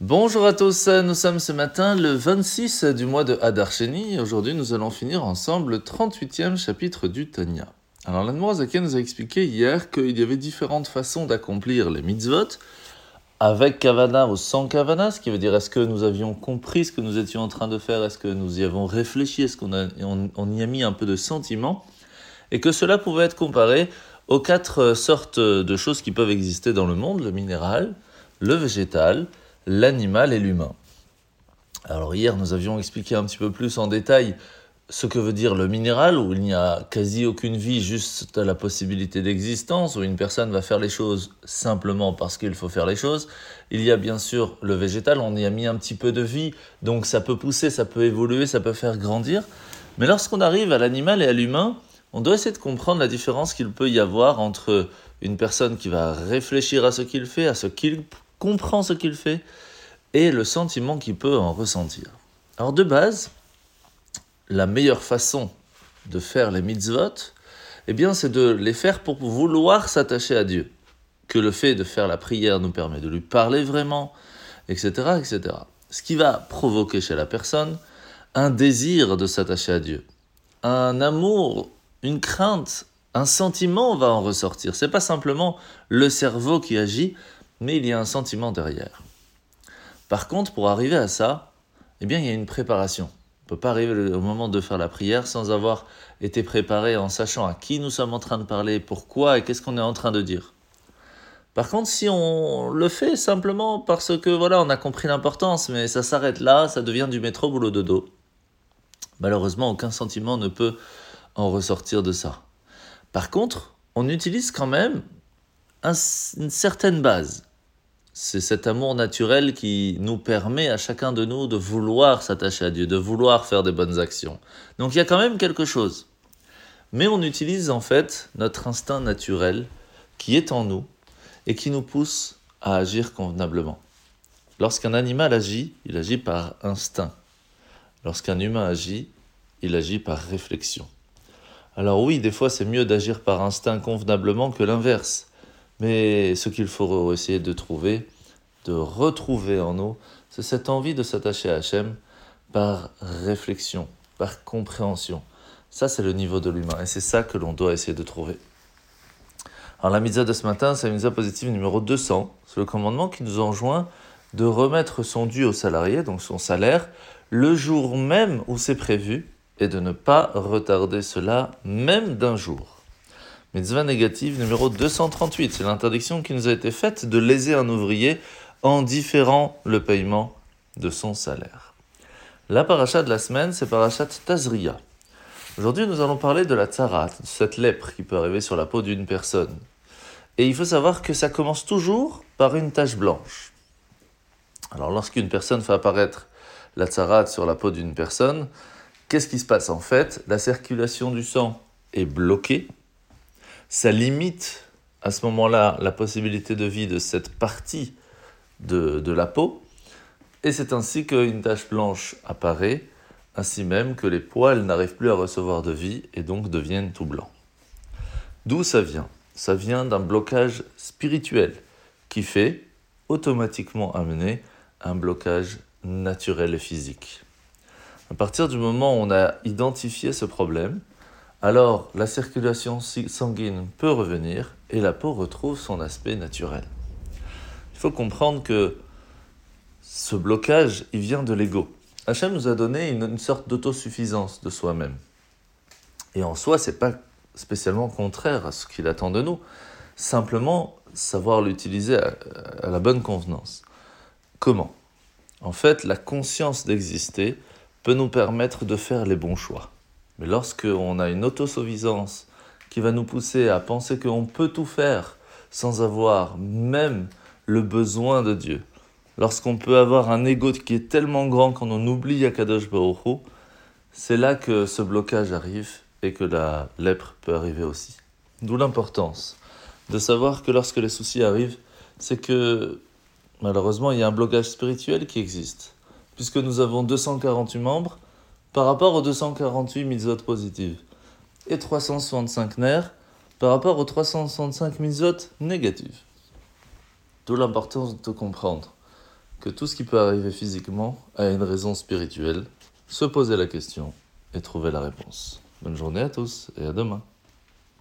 Bonjour à tous, nous sommes ce matin le 26 du mois de Hadar Sheni. Aujourd'hui, nous allons finir ensemble le 38e chapitre du Tanya. Alors, l'Anmorazaki nous a expliqué hier qu'il y avait différentes façons d'accomplir les mitzvot, avec Kavana ou sans Kavana, ce qui veut dire est-ce que nous avions compris ce que nous étions en train de faire, est-ce que nous y avons réfléchi, est-ce qu'on on, y a mis un peu de sentiment, et que cela pouvait être comparé aux quatre sortes de choses qui peuvent exister dans le monde, le minéral, le végétal, l'animal et l'humain. Alors hier, nous avions expliqué un petit peu plus en détail ce que veut dire le minéral, où il n'y a quasi aucune vie, juste la possibilité d'existence, où une personne va faire les choses simplement parce qu'il faut faire les choses. Il y a bien sûr le végétal, on y a mis un petit peu de vie, donc ça peut pousser, ça peut évoluer, ça peut faire grandir. Mais lorsqu'on arrive à l'animal et à l'humain, on doit essayer de comprendre la différence qu'il peut y avoir entre une personne qui va réfléchir à ce qu'il fait, à ce qu'il comprend ce qu'il fait et le sentiment qu'il peut en ressentir. Alors de base, la meilleure façon de faire les mitzvot, eh bien, c'est de les faire pour vouloir s'attacher à Dieu. Que le fait de faire la prière nous permet de lui parler vraiment, etc., etc. Ce qui va provoquer chez la personne un désir de s'attacher à Dieu, un amour, une crainte, un sentiment va en ressortir. C'est pas simplement le cerveau qui agit, mais il y a un sentiment derrière. Par contre, pour arriver à ça, eh bien, il y a une préparation. On ne peut pas arriver au moment de faire la prière sans avoir été préparé en sachant à qui nous sommes en train de parler, pourquoi et qu'est-ce qu'on est en train de dire. Par contre, si on le fait simplement parce que voilà, on a compris l'importance, mais ça s'arrête là, ça devient du métro boulot dodo. Malheureusement, aucun sentiment ne peut en ressortir de ça. Par contre, on utilise quand même une certaine base. C'est cet amour naturel qui nous permet à chacun de nous de vouloir s'attacher à Dieu, de vouloir faire des bonnes actions. Donc il y a quand même quelque chose. Mais on utilise en fait notre instinct naturel qui est en nous et qui nous pousse à agir convenablement. Lorsqu'un animal agit, il agit par instinct. Lorsqu'un humain agit, il agit par réflexion. Alors oui, des fois c'est mieux d'agir par instinct convenablement que l'inverse. Mais ce qu'il faut essayer de trouver, de retrouver en nous, c'est cette envie de s'attacher à Hachem par réflexion, par compréhension. Ça, c'est le niveau de l'humain et c'est ça que l'on doit essayer de trouver. Alors, la mitzvah de ce matin, c'est la mitzvah positive numéro 200. C'est le commandement qui nous enjoint de remettre son dû au salarié, donc son salaire, le jour même où c'est prévu et de ne pas retarder cela même d'un jour. Mitzvah négative numéro 238, c'est l'interdiction qui nous a été faite de léser un ouvrier en différant le paiement de son salaire. La paracha de la semaine, c'est parachat Tazria. Aujourd'hui, nous allons parler de la tzarat, cette lèpre qui peut arriver sur la peau d'une personne. Et il faut savoir que ça commence toujours par une tache blanche. Alors, lorsqu'une personne fait apparaître la tzarat sur la peau d'une personne, qu'est-ce qui se passe en fait? La circulation du sang est bloquée ça limite à ce moment-là la possibilité de vie de cette partie de, la peau, et c'est ainsi qu'une tache blanche apparaît, ainsi même que les poils n'arrivent plus à recevoir de vie et donc deviennent tout blancs. D'où ça vient? Ça vient d'un blocage spirituel qui fait automatiquement amener un blocage naturel et physique. À partir du moment où on a identifié ce problème, alors la circulation sanguine peut revenir et la peau retrouve son aspect naturel. Il faut comprendre que ce blocage, il vient de l'ego. Hachem nous a donné une, sorte d'autosuffisance de soi-même. Et en soi, c'est pas spécialement contraire à ce qu'il attend de nous. Simplement, savoir l'utiliser à, à la bonne convenance. Comment? En fait, la conscience d'exister peut nous permettre de faire les bons choix. Mais lorsqu'on a une autosuffisance qui va nous pousser à penser qu'on peut tout faire sans avoir même le besoin de Dieu, lorsqu'on peut avoir un ego qui est tellement grand qu'on en oublie Akadosh Baruch c'est là que ce blocage arrive et que la lèpre peut arriver aussi. D'où l'importance de savoir que lorsque les soucis arrivent, c'est que malheureusement il y a un blocage spirituel qui existe. Puisque nous avons 248 membres, par rapport aux 248 mitzvot positives et 365 nerfs par rapport aux 365 mitzvot négatives. D'où l'importance de comprendre que tout ce qui peut arriver physiquement a une raison spirituelle, se poser la question et trouver la réponse. Bonne journée à tous et à demain.